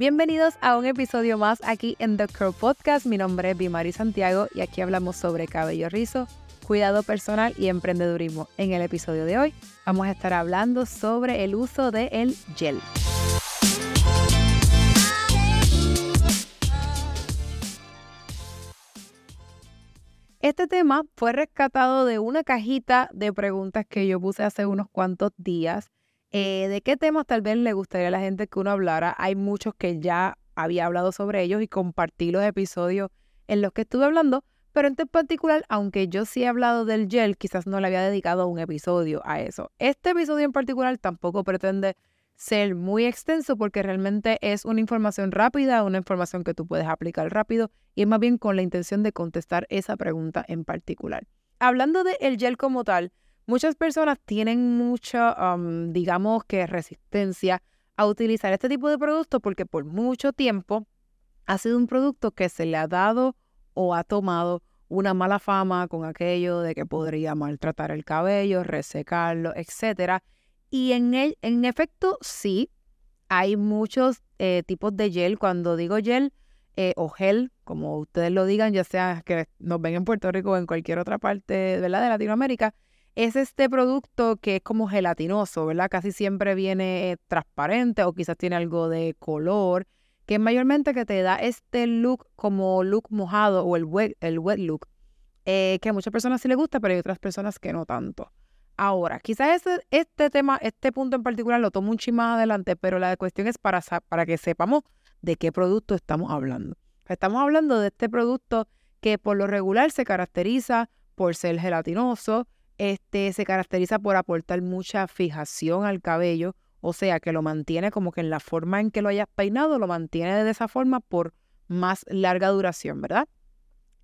Bienvenidos a un episodio más aquí en The Curl Podcast. Mi nombre es Bimari Santiago y aquí hablamos sobre cabello rizo, cuidado personal y emprendedurismo. En el episodio de hoy vamos a estar hablando sobre el uso del el gel. Este tema fue rescatado de una cajita de preguntas que yo puse hace unos cuantos días eh, ¿De qué temas tal vez le gustaría a la gente que uno hablara? Hay muchos que ya había hablado sobre ellos y compartí los episodios en los que estuve hablando, pero en particular, aunque yo sí he hablado del gel, quizás no le había dedicado un episodio a eso. Este episodio en particular tampoco pretende ser muy extenso porque realmente es una información rápida, una información que tú puedes aplicar rápido y es más bien con la intención de contestar esa pregunta en particular. Hablando del el gel como tal, Muchas personas tienen mucha, digamos que resistencia a utilizar este tipo de productos porque por mucho tiempo ha sido un producto que se le ha dado o ha tomado una mala fama con aquello de que podría maltratar el cabello, resecarlo, etc. Y en, el, en efecto, sí, hay muchos eh, tipos de gel. Cuando digo gel eh, o gel, como ustedes lo digan, ya sea que nos ven en Puerto Rico o en cualquier otra parte ¿verdad? de Latinoamérica, es este producto que es como gelatinoso, ¿verdad? Casi siempre viene transparente o quizás tiene algo de color, que mayormente que te da este look como look mojado o el wet, el wet look, eh, que a muchas personas sí les gusta, pero hay otras personas que no tanto. Ahora, quizás este, este tema, este punto en particular lo tomo un más adelante, pero la cuestión es para, para que sepamos de qué producto estamos hablando. Estamos hablando de este producto que por lo regular se caracteriza por ser gelatinoso, este, se caracteriza por aportar mucha fijación al cabello, o sea, que lo mantiene como que en la forma en que lo hayas peinado, lo mantiene de esa forma por más larga duración, ¿verdad?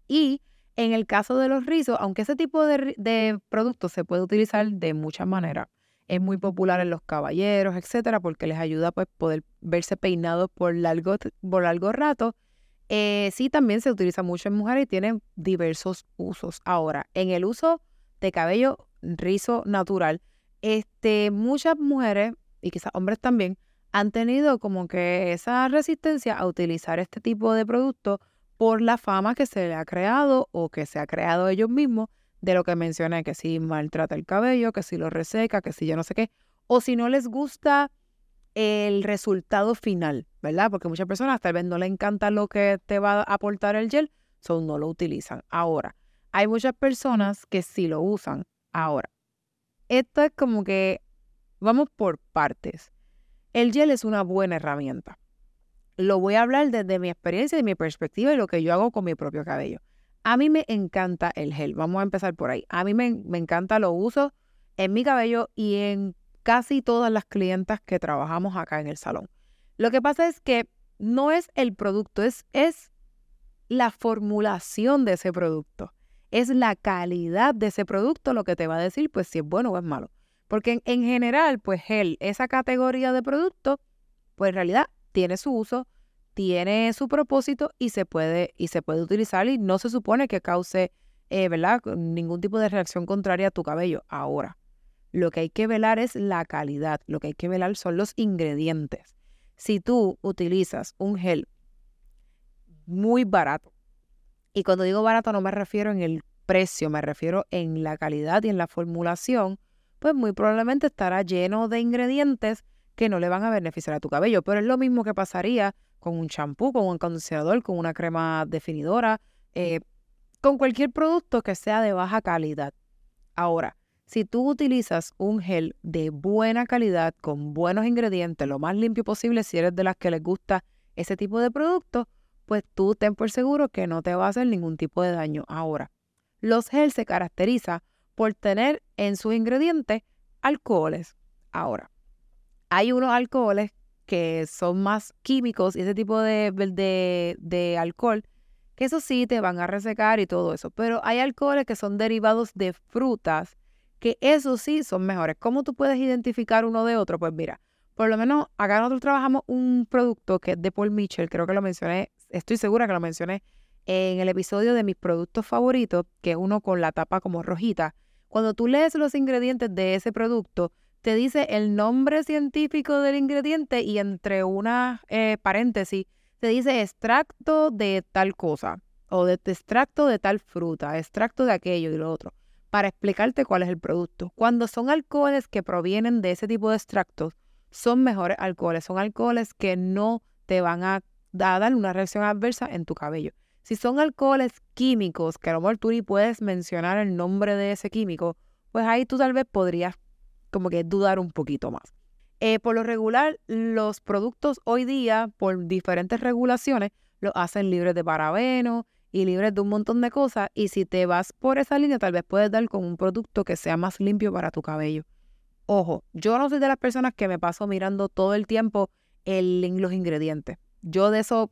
Y en el caso de los rizos, aunque ese tipo de, de producto se puede utilizar de muchas maneras, es muy popular en los caballeros, etcétera, porque les ayuda pues poder verse peinados por largo, por largo rato. Eh, sí, también se utiliza mucho en mujeres y tiene diversos usos. Ahora, en el uso de cabello rizo natural, este, muchas mujeres, y quizás hombres también, han tenido como que esa resistencia a utilizar este tipo de producto por la fama que se le ha creado o que se ha creado ellos mismos de lo que mencioné, que si maltrata el cabello, que si lo reseca, que si yo no sé qué, o si no les gusta el resultado final, ¿verdad? Porque muchas personas tal vez no le encanta lo que te va a aportar el gel, son no lo utilizan. Ahora, hay muchas personas que sí lo usan. Ahora, esto es como que vamos por partes. El gel es una buena herramienta. Lo voy a hablar desde mi experiencia, de mi perspectiva y lo que yo hago con mi propio cabello. A mí me encanta el gel. Vamos a empezar por ahí. A mí me, encanta, lo uso en mi cabello y en casi todas las clientas que trabajamos acá en el salón. Lo que pasa es que no es el producto, es, es la formulación de ese producto es la calidad de ese producto lo que te va a decir, pues, si es bueno o es malo. Porque en, general, pues, él, esa categoría de producto, pues, en realidad tiene su uso, tiene su propósito y se puede, y se puede utilizar y no se supone que cause, eh, ¿verdad?, ningún tipo de reacción contraria a tu cabello. Ahora, lo que hay que velar es la calidad, lo que hay que velar son los ingredientes. Si tú utilizas un gel muy barato, y cuando digo barato no me refiero en el precio, me refiero en la calidad y en la formulación, pues muy probablemente estará lleno de ingredientes que no le van a beneficiar a tu cabello. Pero es lo mismo que pasaría con un champú, con un acondicionador, con una crema definidora, eh, con cualquier producto que sea de baja calidad. Ahora, si tú utilizas un gel de buena calidad, con buenos ingredientes, lo más limpio posible, si eres de las que les gusta ese tipo de producto, pues tú ten por seguro que no te va a hacer ningún tipo de daño. Ahora, los gel se caracteriza por tener en sus ingredientes alcoholes. Ahora, hay unos alcoholes que son más químicos y ese tipo de, de, de alcohol, que eso sí te van a resecar y todo eso, pero hay alcoholes que son derivados de frutas, que eso sí son mejores. ¿Cómo tú puedes identificar uno de otro? Pues mira, por lo menos acá nosotros trabajamos un producto que es de Paul Mitchell, creo que lo mencioné estoy segura que lo mencioné en el episodio de mis productos favoritos, que es uno con la tapa como rojita. Cuando tú lees los ingredientes de ese producto, te dice el nombre científico del ingrediente y entre una eh, paréntesis te dice extracto de tal cosa o de, extracto de tal fruta, extracto de aquello y lo otro, para explicarte cuál es el producto. Cuando son alcoholes que provienen de ese tipo de extractos, son mejores alcoholes, son alcoholes que no te van a dar una reacción adversa en tu cabello. Si son alcoholes químicos, que a lo mejor tú ni puedes mencionar el nombre de ese químico, pues ahí tú tal vez podrías como que dudar un poquito más. Eh, por lo regular, los productos hoy día, por diferentes regulaciones, los hacen libres de parabenos y libres de un montón de cosas. Y si te vas por esa línea, tal vez puedes dar con un producto que sea más limpio para tu cabello. Ojo, yo no soy de las personas que me paso mirando todo el tiempo el, los ingredientes. Yo de eso,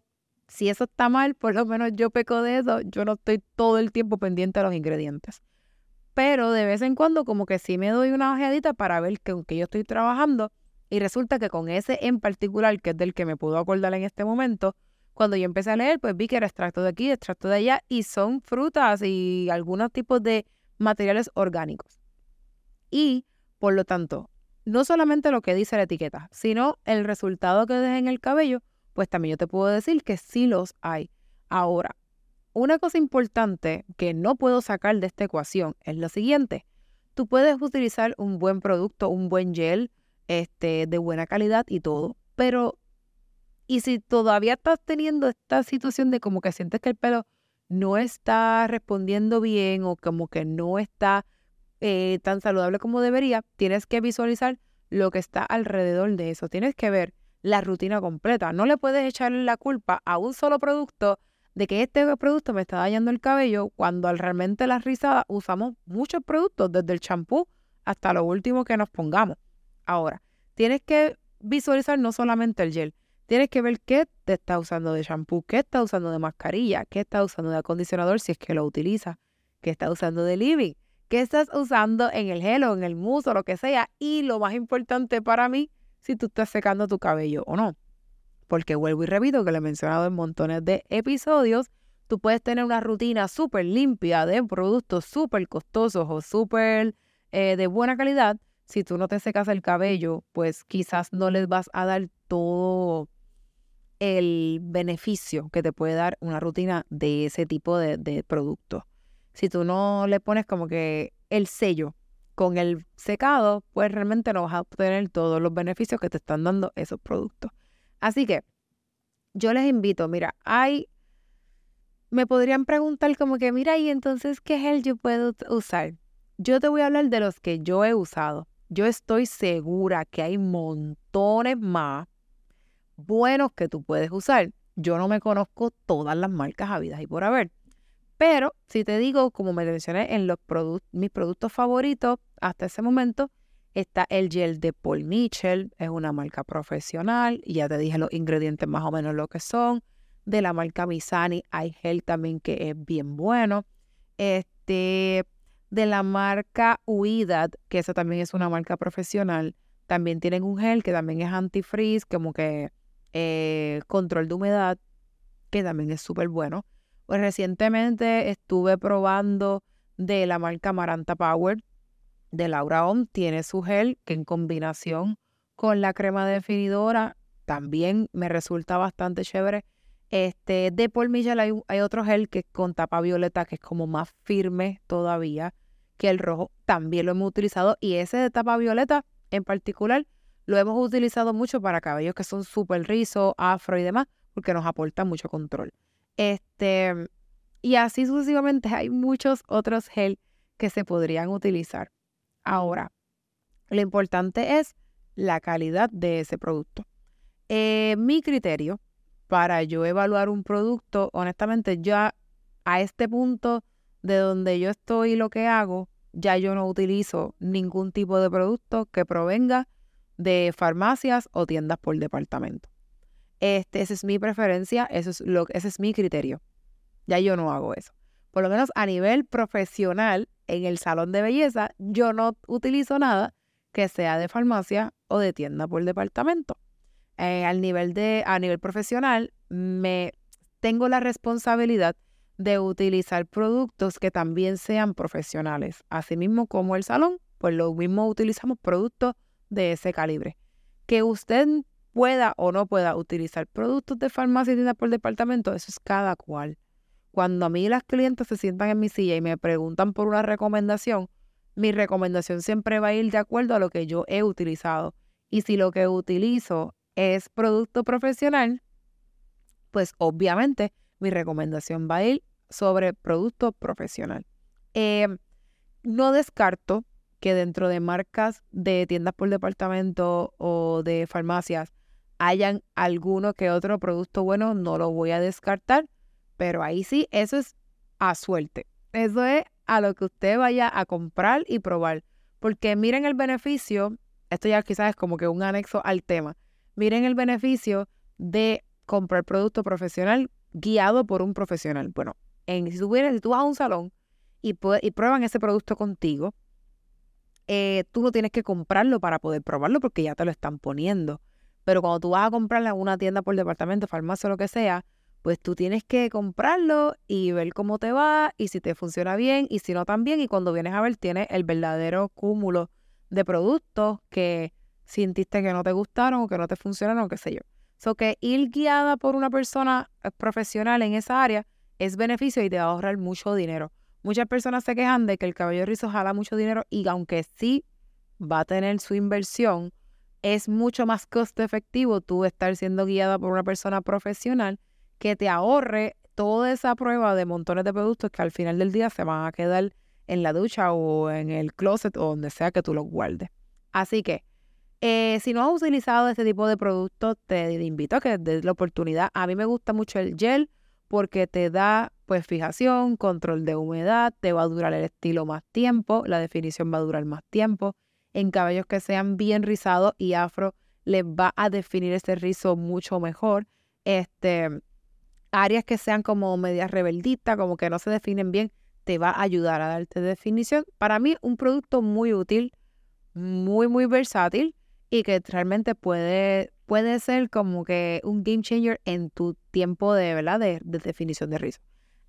si eso está mal, por lo menos yo peco de eso. Yo no estoy todo el tiempo pendiente de los ingredientes. Pero de vez en cuando como que sí me doy una ojeadita para ver que aunque yo estoy trabajando y resulta que con ese en particular, que es del que me puedo acordar en este momento, cuando yo empecé a leer, pues vi que era extracto de aquí, extracto de allá, y son frutas y algunos tipos de materiales orgánicos. Y, por lo tanto, no solamente lo que dice la etiqueta, sino el resultado que deja en el cabello, pues también yo te puedo decir que sí los hay. Ahora, una cosa importante que no puedo sacar de esta ecuación es lo siguiente. Tú puedes utilizar un buen producto, un buen gel, este, de buena calidad y todo, pero y si todavía estás teniendo esta situación de como que sientes que el pelo no está respondiendo bien o como que no está eh, tan saludable como debería, tienes que visualizar lo que está alrededor de eso. Tienes que ver la rutina completa. No le puedes echar la culpa a un solo producto de que este producto me está dañando el cabello cuando realmente las rizadas usamos muchos productos, desde el champú hasta lo último que nos pongamos. Ahora, tienes que visualizar no solamente el gel, Tienes que ver qué te está usando de shampoo, qué está usando de mascarilla, qué está usando de acondicionador si es que lo utiliza, qué está usando de living, qué estás usando en el gel o en el mousse o lo que sea. Y lo más importante para mí, si tú estás secando tu cabello o no. Porque vuelvo y repito que lo he mencionado en montones de episodios, tú puedes tener una rutina súper limpia de productos súper costosos o súper eh, de buena calidad. Si tú no te secas el cabello, pues quizás no les vas a dar todo el beneficio que te puede dar una rutina de ese tipo de, de productos. Si tú no le pones como que el sello con el secado, pues realmente no vas a obtener todos los beneficios que te están dando esos productos. Así que yo les invito, mira, hay, me podrían preguntar como que, mira, y entonces, ¿qué gel yo puedo usar? Yo te voy a hablar de los que yo he usado. Yo estoy segura que hay montones más buenos que tú puedes usar. Yo no me conozco todas las marcas habidas y por haber. Pero si te digo, como me mencioné en los mis productos favoritos hasta ese momento, está el gel de Paul Mitchell, es una marca profesional, y ya te dije los ingredientes más o menos lo que son. De la marca Misani hay gel también que es bien bueno. Este, de la marca Huidad, que esa también es una marca profesional, también tienen un gel que también es antifreeze, como que eh, control de humedad, que también es súper bueno. Pues recientemente estuve probando de la marca Maranta Power de Laura On. Tiene su gel que en combinación con la crema definidora también me resulta bastante chévere. Este, de Paul Mitchell hay, hay otro gel que es con tapa violeta que es como más firme todavía que el rojo. También lo hemos utilizado y ese de tapa violeta en particular lo hemos utilizado mucho para cabellos que son súper rizos, afro y demás, porque nos aporta mucho control. Este, y así sucesivamente hay muchos otros gel que se podrían utilizar. Ahora, lo importante es la calidad de ese producto. Eh, mi criterio para yo evaluar un producto, honestamente, ya a este punto de donde yo estoy y lo que hago, ya yo no utilizo ningún tipo de producto que provenga de farmacias o tiendas por departamento. Este, esa es mi preferencia, eso es lo, ese es mi criterio. Ya yo no hago eso. Por lo menos a nivel profesional, en el salón de belleza, yo no utilizo nada que sea de farmacia o de tienda por departamento. Eh, al nivel de, a nivel profesional, me tengo la responsabilidad de utilizar productos que también sean profesionales. Asimismo como el salón, pues lo mismo utilizamos productos de ese calibre. Que usted pueda o no pueda utilizar productos de farmacia y tiendas por departamento, eso es cada cual. Cuando a mí las clientes se sientan en mi silla y me preguntan por una recomendación, mi recomendación siempre va a ir de acuerdo a lo que yo he utilizado. Y si lo que utilizo es producto profesional, pues obviamente mi recomendación va a ir sobre producto profesional. Em, no descarto que dentro de marcas de tiendas por departamento o de farmacias hayan alguno que otro producto bueno, no lo voy a descartar, pero ahí sí, eso es a suerte. Eso es a lo que usted vaya a comprar y probar. Porque miren el beneficio, esto ya quizás es como que un anexo al tema, miren el beneficio de comprar producto profesional guiado por un profesional. Bueno, en, si, tú vienes, si tú vas a un salón y, y prueban ese producto contigo, eh, tú no tienes que comprarlo para poder probarlo porque ya te lo están poniendo. Pero cuando tú vas a comprarlo en una tienda por departamento, farmacia o lo que sea, pues tú tienes que comprarlo y ver cómo te va y si te funciona bien y si no también. Y cuando vienes a ver, tienes el verdadero cúmulo de productos que sintiste que no te gustaron o que no te funcionaron o qué sé yo. So que ir guiada por una persona eh, profesional en esa área es beneficio y te va a ahorrar mucho dinero. Muchas personas se quejan de que el cabello rizo jala mucho dinero y aunque sí va a tener su inversión, es mucho más costo efectivo tú estar siendo guiada por una persona profesional que te ahorre toda esa prueba de montones de productos que al final del día se van a quedar en la ducha o en el closet o donde sea que tú los guardes. Así que, eh, si no has utilizado este tipo de productos, te invito a que des la oportunidad. A mí me gusta mucho el gel porque te da pues fijación, control de humedad, te va a durar el estilo más tiempo, la definición va a durar más tiempo. En cabellos que sean bien rizados y afro, les va a definir ese rizo mucho mejor. Este, áreas que sean como medias rebelditas, como que no se definen bien, te va a ayudar a darte definición. Para mí, un producto muy útil, muy, muy versátil y que realmente puede, puede ser como que un game changer en tu tiempo de, ¿verdad? de, definición de rizo.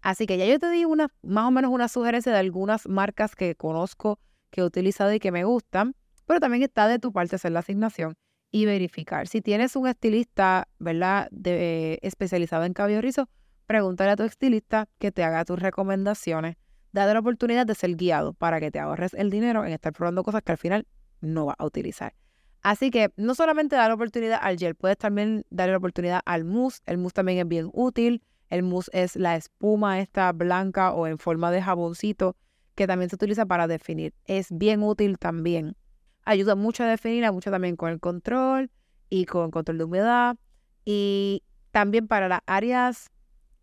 Así que ya yo te di una, más o menos una sugerencia de algunas marcas que conozco, que he utilizado y que me gustan, pero también está de tu parte hacer la asignación y verificar. Si tienes un estilista, ¿verdad?, de, especializado en cabello rizo, pregúntale a tu estilista que te haga tus recomendaciones. Dale la oportunidad de ser guiado para que te ahorres el dinero en estar probando cosas que al final no vas a utilizar. Así que no solamente dar oportunidad al gel, puedes también darle la oportunidad al mousse. El mousse también es bien útil. El mousse es la espuma esta blanca o en forma de jaboncito que también se utiliza para definir. Es bien útil también ayuda mucho a definir, mucho también con el control y con control de humedad. Y también para las áreas,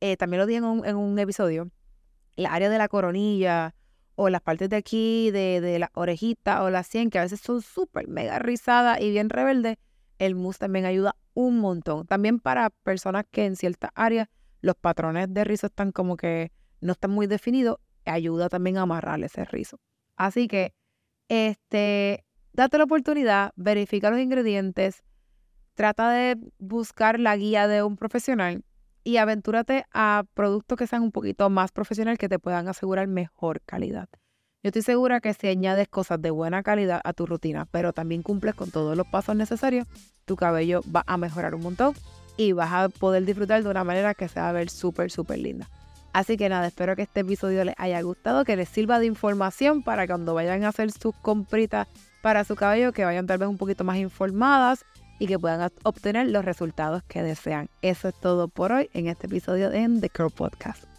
eh, también lo dije en un, episodio, la área de la coronilla o las partes de aquí, de, de la orejita o la sien, que a veces son súper mega rizadas y bien rebeldes, el mousse también ayuda un montón. También para personas que en ciertas áreas los patrones de rizo están como que no están muy definidos, ayuda también a amarrar ese rizo. Así que, este, date la oportunidad, verifica los ingredientes, trata de buscar la guía de un profesional y aventúrate a productos que sean un poquito más profesionales que te puedan asegurar mejor calidad. Yo estoy segura que si añades cosas de buena calidad a tu rutina, pero también cumples con todos los pasos necesarios, tu cabello va a mejorar un montón y vas a poder disfrutar de una manera que se va a ver súper, súper linda. Así que nada, espero que este episodio les haya gustado, que les sirva de información para cuando vayan a hacer sus compritas para su cabello, que vayan tal vez un poquito más informadas y que puedan obtener los resultados que desean. Eso es todo por hoy en este episodio de The Curl Podcast.